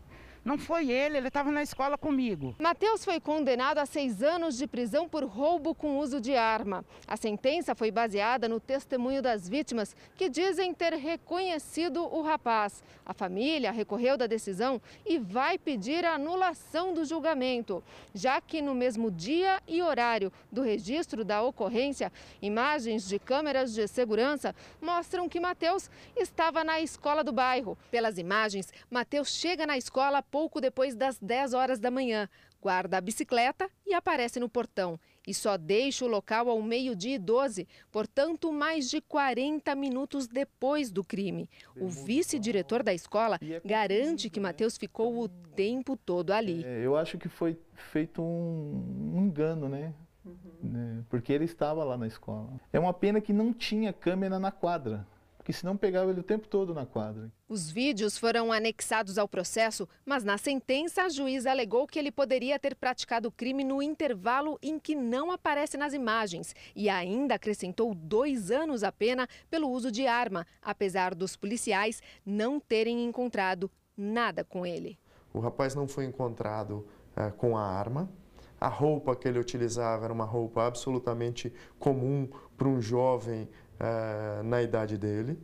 não foi ele, ele estava na escola comigo. Mateus foi condenado a seis anos de prisão por roubo com uso de arma. A sentença foi baseada no testemunho das vítimas, que dizem ter reconhecido o rapaz. A família recorreu da decisão e vai pedir a anulação do julgamento, já que no mesmo dia e horário do registro da ocorrência, imagens de câmeras de segurança mostram que Mateus estava na escola do bairro. Pelas imagens, Mateus chega na escola pouco depois das 10 horas da manhã, guarda a bicicleta e aparece no portão. E só deixa o local ao meio-dia e 12, portanto, mais de 40 minutos depois do crime. O vice-diretor da escola garante que Matheus ficou o tempo todo ali. É, eu acho que foi feito um engano, né? Uhum. Porque ele estava lá na escola. É uma pena que não tinha câmera na quadra porque senão pegava ele o tempo todo na quadra. Os vídeos foram anexados ao processo, mas na sentença a juíza alegou que ele poderia ter praticado o crime no intervalo em que não aparece nas imagens e ainda acrescentou dois anos a pena pelo uso de arma, apesar dos policiais não terem encontrado nada com ele. O rapaz não foi encontrado é, com a arma. A roupa que ele utilizava era uma roupa absolutamente comum para um jovem é, na idade dele.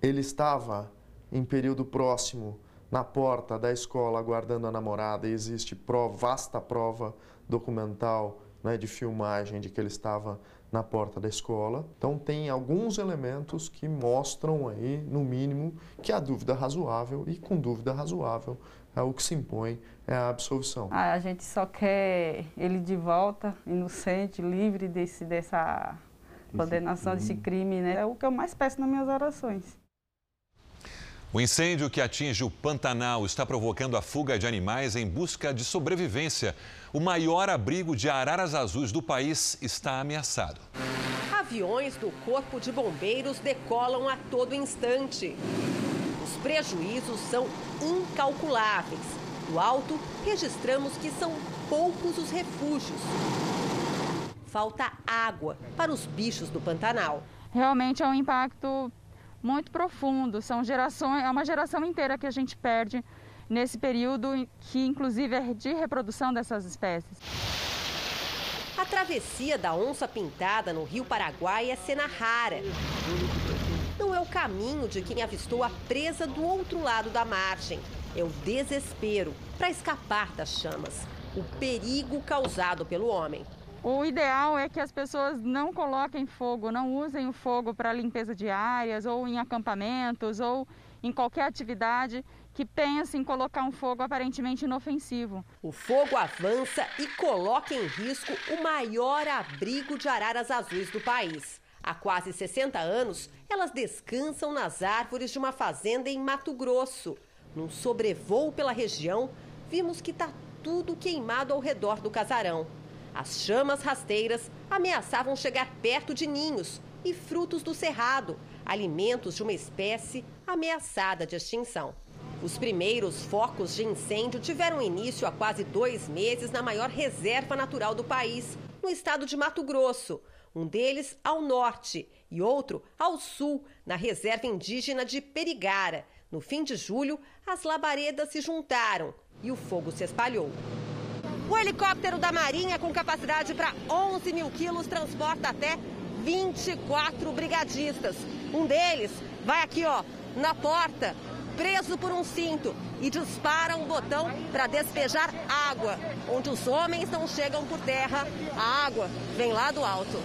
Ele estava em período próximo na porta da escola aguardando a namorada e existe prova, vasta prova documental né, de filmagem de que ele estava na porta da escola. Então tem alguns elementos que mostram aí, no mínimo, que há dúvida razoável e com dúvida razoável é o que se impõe é a absolvição. Ah, a gente só quer ele de volta, inocente, livre desse, dessa condenação, desse crime, né? É o que eu mais peço nas minhas orações. O incêndio que atinge o Pantanal está provocando a fuga de animais em busca de sobrevivência. O maior abrigo de araras azuis do país está ameaçado. Aviões do Corpo de Bombeiros decolam a todo instante. Os prejuízos são incalculáveis. Alto, registramos que são poucos os refúgios. Falta água para os bichos do Pantanal. Realmente é um impacto muito profundo. São gerações, é uma geração inteira que a gente perde nesse período que inclusive é de reprodução dessas espécies. A travessia da onça pintada no Rio Paraguai é cena rara. Não é o caminho de quem avistou a presa do outro lado da margem. É o desespero para escapar das chamas, o perigo causado pelo homem. O ideal é que as pessoas não coloquem fogo, não usem o fogo para limpeza de áreas ou em acampamentos ou em qualquer atividade que pense em colocar um fogo aparentemente inofensivo. O fogo avança e coloca em risco o maior abrigo de araras azuis do país. Há quase 60 anos, elas descansam nas árvores de uma fazenda em Mato Grosso. Num sobrevoo pela região, vimos que está tudo queimado ao redor do casarão. As chamas rasteiras ameaçavam chegar perto de ninhos e frutos do cerrado, alimentos de uma espécie ameaçada de extinção. Os primeiros focos de incêndio tiveram início há quase dois meses na maior reserva natural do país, no estado de Mato Grosso. Um deles ao norte e outro ao sul, na reserva indígena de Perigara. No fim de julho, as labaredas se juntaram e o fogo se espalhou. O helicóptero da Marinha, com capacidade para 11 mil quilos, transporta até 24 brigadistas. Um deles vai aqui, ó, na porta, preso por um cinto e dispara um botão para despejar água. Onde os homens não chegam por terra, a água vem lá do alto.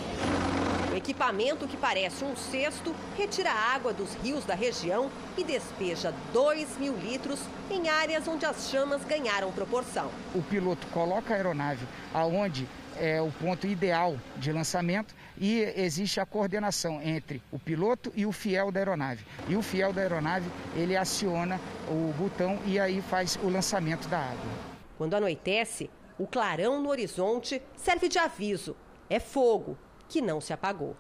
O equipamento, que parece um cesto, retira a água dos rios da região e despeja 2 mil litros em áreas onde as chamas ganharam proporção. O piloto coloca a aeronave aonde é o ponto ideal de lançamento e existe a coordenação entre o piloto e o fiel da aeronave. E o fiel da aeronave, ele aciona o botão e aí faz o lançamento da água. Quando anoitece, o clarão no horizonte serve de aviso. É fogo que não se apagou.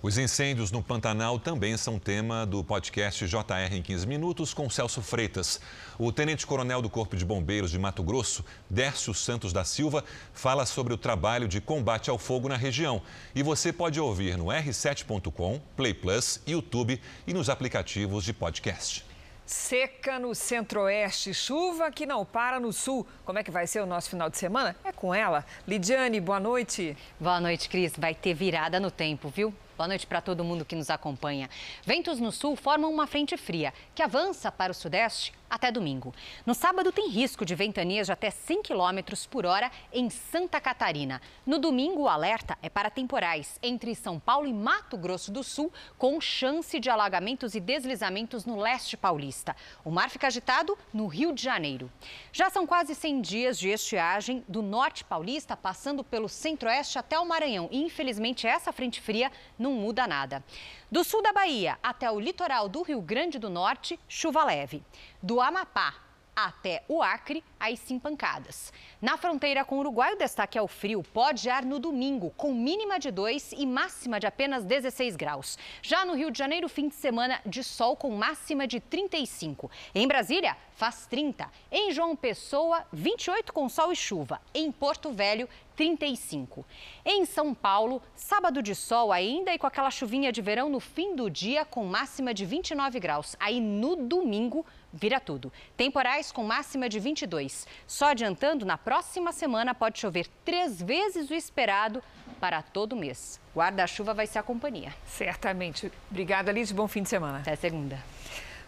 Os incêndios no Pantanal também são tema do podcast JR em 15 Minutos com Celso Freitas. O tenente-coronel do Corpo de Bombeiros de Mato Grosso, Dércio Santos da Silva, fala sobre o trabalho de combate ao fogo na região. E você pode ouvir no r7.com, Play Plus, YouTube e nos aplicativos de podcast. Seca no centro-oeste, chuva que não para no sul. Como é que vai ser o nosso final de semana? É com ela. Lidiane, boa noite. Boa noite, Cris. Vai ter virada no tempo, viu? Boa noite para todo mundo que nos acompanha. Ventos no sul formam uma frente fria que avança para o sudeste até domingo. No sábado tem risco de ventanias de até 100 km por hora em Santa Catarina. No domingo o alerta é para temporais entre São Paulo e Mato Grosso do Sul, com chance de alagamentos e deslizamentos no leste paulista. O mar fica agitado no Rio de Janeiro. Já são quase 100 dias de estiagem do norte paulista, passando pelo centro-oeste até o Maranhão. E infelizmente essa frente fria não muda nada. Do sul da Bahia até o litoral do Rio Grande do Norte, chuva leve. Do Amapá até o Acre, aí sim pancadas. Na fronteira com o Uruguai, o destaque é o frio. Pode ar no domingo, com mínima de 2 e máxima de apenas 16 graus. Já no Rio de Janeiro, fim de semana de sol com máxima de 35. Em Brasília, faz 30. Em João Pessoa, 28 com sol e chuva. Em Porto Velho, 35. Em São Paulo, sábado de sol ainda e com aquela chuvinha de verão no fim do dia com máxima de 29 graus. Aí no domingo vira tudo. Temporais com máxima de 22. Só adiantando, na próxima semana pode chover três vezes o esperado para todo mês. Guarda-chuva vai ser a companhia. Certamente. Obrigada, Liz. Bom fim de semana. Até segunda.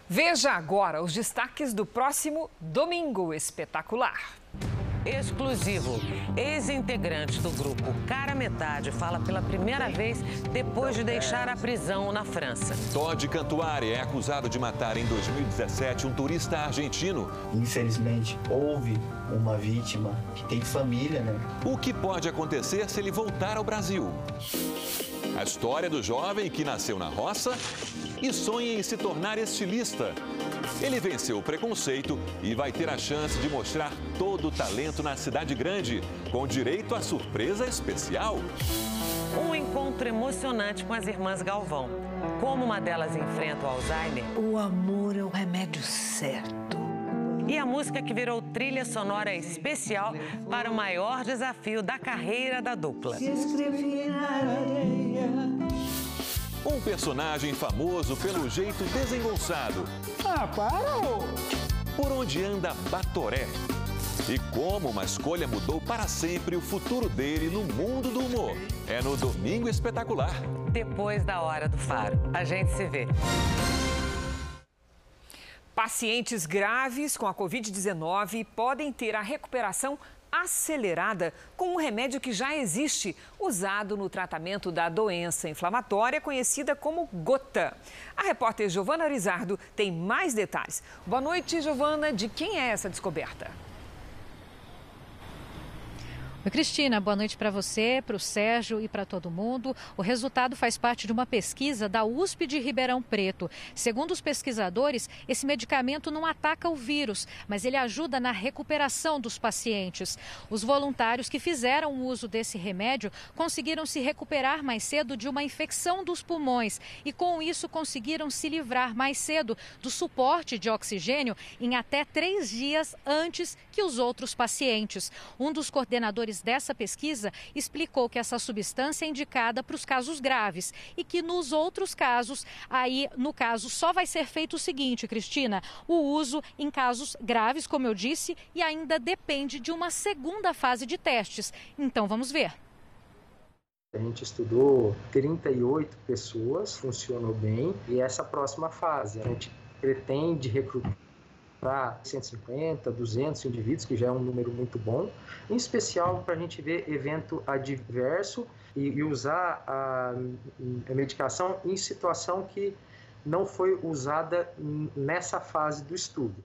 Veja agora os destaques do próximo Domingo Espetacular. Exclusivo. Ex-integrante do grupo Cara Metade fala pela primeira vez depois de deixar a prisão na França. Todd Cantuari é acusado de matar em 2017 um turista argentino. Infelizmente, houve uma vítima que tem família, né? O que pode acontecer se ele voltar ao Brasil? A história do jovem que nasceu na roça e sonha em se tornar estilista. Ele venceu o preconceito e vai ter a chance de mostrar todo o talento na cidade grande, com direito a surpresa especial. Um encontro emocionante com as irmãs Galvão. Como uma delas enfrenta o Alzheimer. O amor é o remédio certo. E a música que virou trilha sonora especial para o maior desafio da carreira da dupla. Se escrevi na areia. Um personagem famoso pelo jeito desengonçado. Ah, para! Por onde anda Batoré. E como uma escolha mudou para sempre o futuro dele no mundo do humor. É no Domingo Espetacular. Depois da hora do faro. A gente se vê. Pacientes graves com a Covid-19 podem ter a recuperação acelerada com um remédio que já existe, usado no tratamento da doença inflamatória conhecida como gota. A repórter Giovana Arizardo tem mais detalhes. Boa noite, Giovana. De quem é essa descoberta? Cristina, boa noite para você, para o Sérgio e para todo mundo. O resultado faz parte de uma pesquisa da USP de Ribeirão Preto. Segundo os pesquisadores, esse medicamento não ataca o vírus, mas ele ajuda na recuperação dos pacientes. Os voluntários que fizeram uso desse remédio conseguiram se recuperar mais cedo de uma infecção dos pulmões e, com isso, conseguiram se livrar mais cedo do suporte de oxigênio em até três dias antes que os outros pacientes. Um dos coordenadores dessa pesquisa explicou que essa substância é indicada para os casos graves e que nos outros casos, aí no caso só vai ser feito o seguinte, Cristina, o uso em casos graves, como eu disse, e ainda depende de uma segunda fase de testes. Então vamos ver. A gente estudou 38 pessoas, funcionou bem, e essa próxima fase a gente pretende recrutar para 150, 200 indivíduos, que já é um número muito bom, em especial para a gente ver evento adverso e, e usar a, a medicação em situação que não foi usada nessa fase do estudo.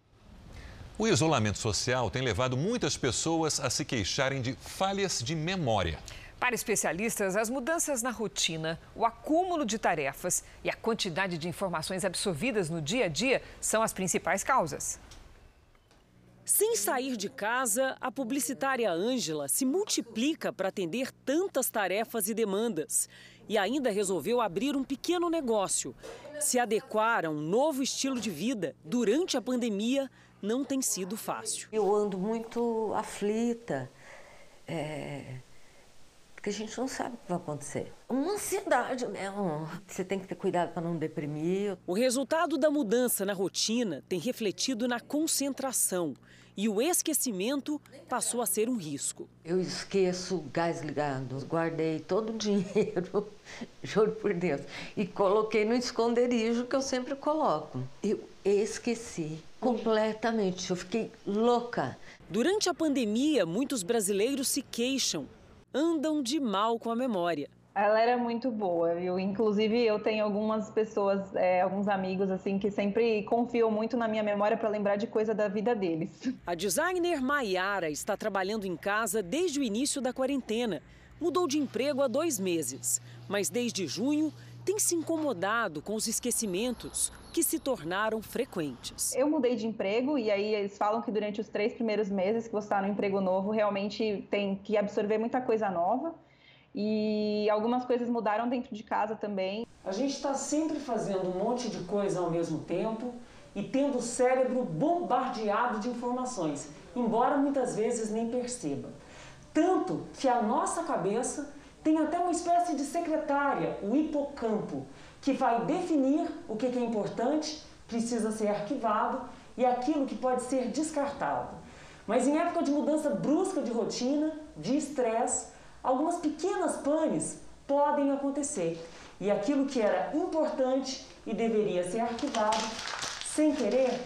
O isolamento social tem levado muitas pessoas a se queixarem de falhas de memória. Para especialistas, as mudanças na rotina, o acúmulo de tarefas e a quantidade de informações absorvidas no dia a dia são as principais causas. Sem sair de casa, a publicitária Ângela se multiplica para atender tantas tarefas e demandas. E ainda resolveu abrir um pequeno negócio. Se adequar a um novo estilo de vida durante a pandemia não tem sido fácil. Eu ando muito aflita, é, porque a gente não sabe o que vai acontecer. Uma ansiedade mesmo. Você tem que ter cuidado para não deprimir. O resultado da mudança na rotina tem refletido na concentração e o esquecimento passou a ser um risco. Eu esqueço o gás ligado. Guardei todo o dinheiro, *laughs* juro por Deus, e coloquei no esconderijo que eu sempre coloco. Eu esqueci completamente. Eu fiquei louca. Durante a pandemia, muitos brasileiros se queixam, andam de mal com a memória. Ela era muito boa, viu? Inclusive, eu tenho algumas pessoas, é, alguns amigos, assim, que sempre confiam muito na minha memória para lembrar de coisa da vida deles. *laughs* A designer Maiara está trabalhando em casa desde o início da quarentena. Mudou de emprego há dois meses, mas desde junho tem se incomodado com os esquecimentos que se tornaram frequentes. Eu mudei de emprego e aí eles falam que durante os três primeiros meses que você está no emprego novo, realmente tem que absorver muita coisa nova. E algumas coisas mudaram dentro de casa também. A gente está sempre fazendo um monte de coisa ao mesmo tempo e tendo o cérebro bombardeado de informações, embora muitas vezes nem perceba. Tanto que a nossa cabeça tem até uma espécie de secretária, o hipocampo, que vai definir o que é importante, precisa ser arquivado e aquilo que pode ser descartado. Mas em época de mudança brusca de rotina, de estresse, algumas pequenas panes podem acontecer. E aquilo que era importante e deveria ser arquivado, sem querer,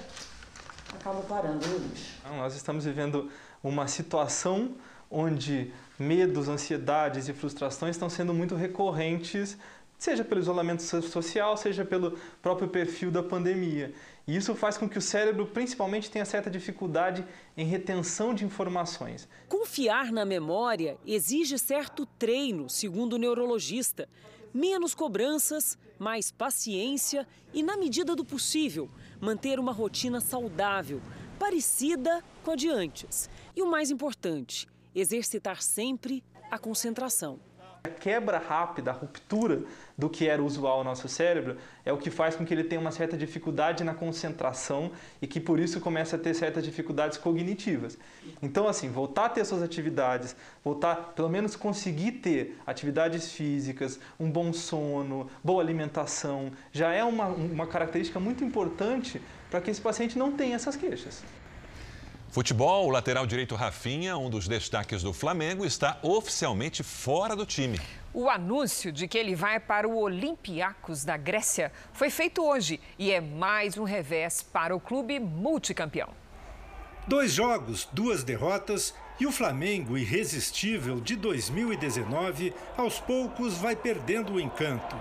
acaba parando no lixo. Nós estamos vivendo uma situação onde medos, ansiedades e frustrações estão sendo muito recorrentes, seja pelo isolamento social, seja pelo próprio perfil da pandemia. E isso faz com que o cérebro, principalmente, tenha certa dificuldade em retenção de informações. Confiar na memória exige certo treino, segundo o neurologista. Menos cobranças, mais paciência e, na medida do possível, manter uma rotina saudável, parecida com a de antes. E o mais importante, exercitar sempre a concentração. A quebra rápida, a ruptura do que era usual ao nosso cérebro é o que faz com que ele tenha uma certa dificuldade na concentração e que por isso começa a ter certas dificuldades cognitivas. Então, assim, voltar a ter suas atividades, voltar, pelo menos conseguir ter atividades físicas, um bom sono, boa alimentação, já é uma, uma característica muito importante para que esse paciente não tenha essas queixas. Futebol, o lateral direito Rafinha, um dos destaques do Flamengo, está oficialmente fora do time. O anúncio de que ele vai para o Olympiacos da Grécia foi feito hoje e é mais um revés para o clube multicampeão. Dois jogos, duas derrotas e o Flamengo, irresistível de 2019, aos poucos vai perdendo o encanto.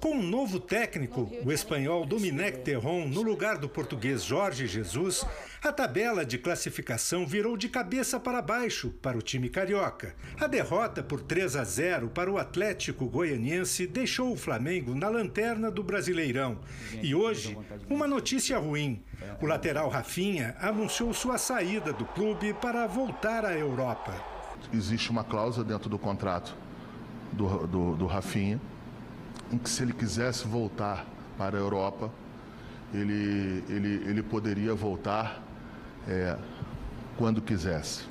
Com um novo técnico, o espanhol Domenech Terron, no lugar do português Jorge Jesus, a tabela de classificação virou de cabeça para baixo para o time carioca. A derrota por 3 a 0 para o Atlético Goianiense deixou o Flamengo na lanterna do Brasileirão. E hoje, uma notícia ruim. O lateral Rafinha anunciou sua saída do clube para voltar à Europa. Existe uma cláusula dentro do contrato do, do, do Rafinha em que se ele quisesse voltar para a Europa, ele, ele, ele poderia voltar é, quando quisesse.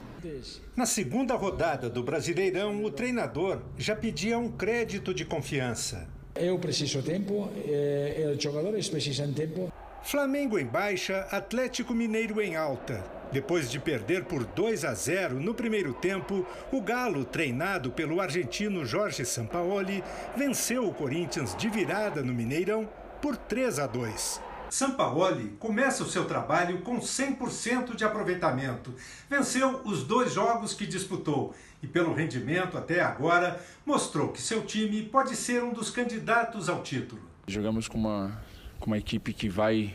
Na segunda rodada do Brasileirão, o treinador já pedia um crédito de confiança. Eu preciso tempo, eh, os jogadores precisam tempo. Flamengo em baixa, Atlético Mineiro em alta. Depois de perder por 2 a 0 no primeiro tempo, o Galo, treinado pelo argentino Jorge Sampaoli, venceu o Corinthians de virada no Mineirão por 3 a 2. Sampaoli começa o seu trabalho com 100% de aproveitamento. Venceu os dois jogos que disputou e, pelo rendimento até agora, mostrou que seu time pode ser um dos candidatos ao título. Jogamos com uma, com uma equipe que vai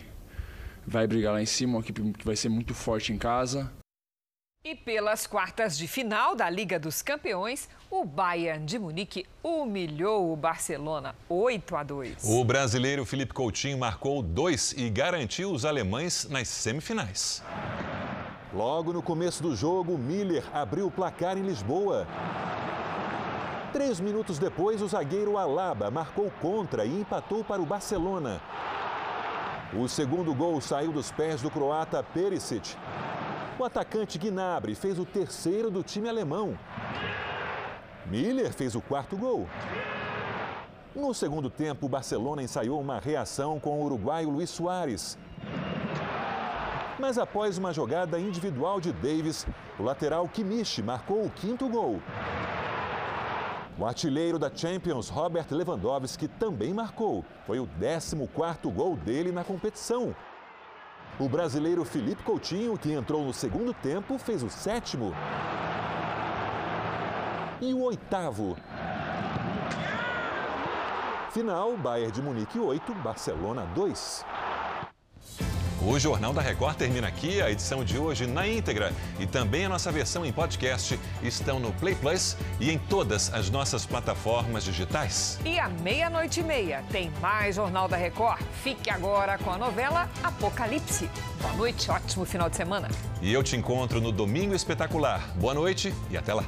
vai brigar lá em cima, uma equipe que vai ser muito forte em casa. E pelas quartas de final da Liga dos Campeões, o Bayern de Munique humilhou o Barcelona 8 a 2. O brasileiro Felipe Coutinho marcou dois e garantiu os alemães nas semifinais. Logo no começo do jogo, Miller abriu o placar em Lisboa. Três minutos depois, o zagueiro Alaba marcou contra e empatou para o Barcelona. O segundo gol saiu dos pés do croata Perisic. O atacante Gnabry fez o terceiro do time alemão. Miller fez o quarto gol. No segundo tempo, o Barcelona ensaiou uma reação com o uruguaio Luiz Soares. Mas após uma jogada individual de Davis, o lateral Kimmich marcou o quinto gol. O artilheiro da Champions, Robert Lewandowski, também marcou. Foi o 14º gol dele na competição. O brasileiro Felipe Coutinho, que entrou no segundo tempo, fez o sétimo. E o oitavo. Final, Bayern de Munique 8, Barcelona 2. O Jornal da Record termina aqui. A edição de hoje na íntegra e também a nossa versão em podcast estão no Play Plus e em todas as nossas plataformas digitais. E à meia-noite e meia tem mais Jornal da Record. Fique agora com a novela Apocalipse. Boa noite, ótimo final de semana. E eu te encontro no Domingo Espetacular. Boa noite e até lá.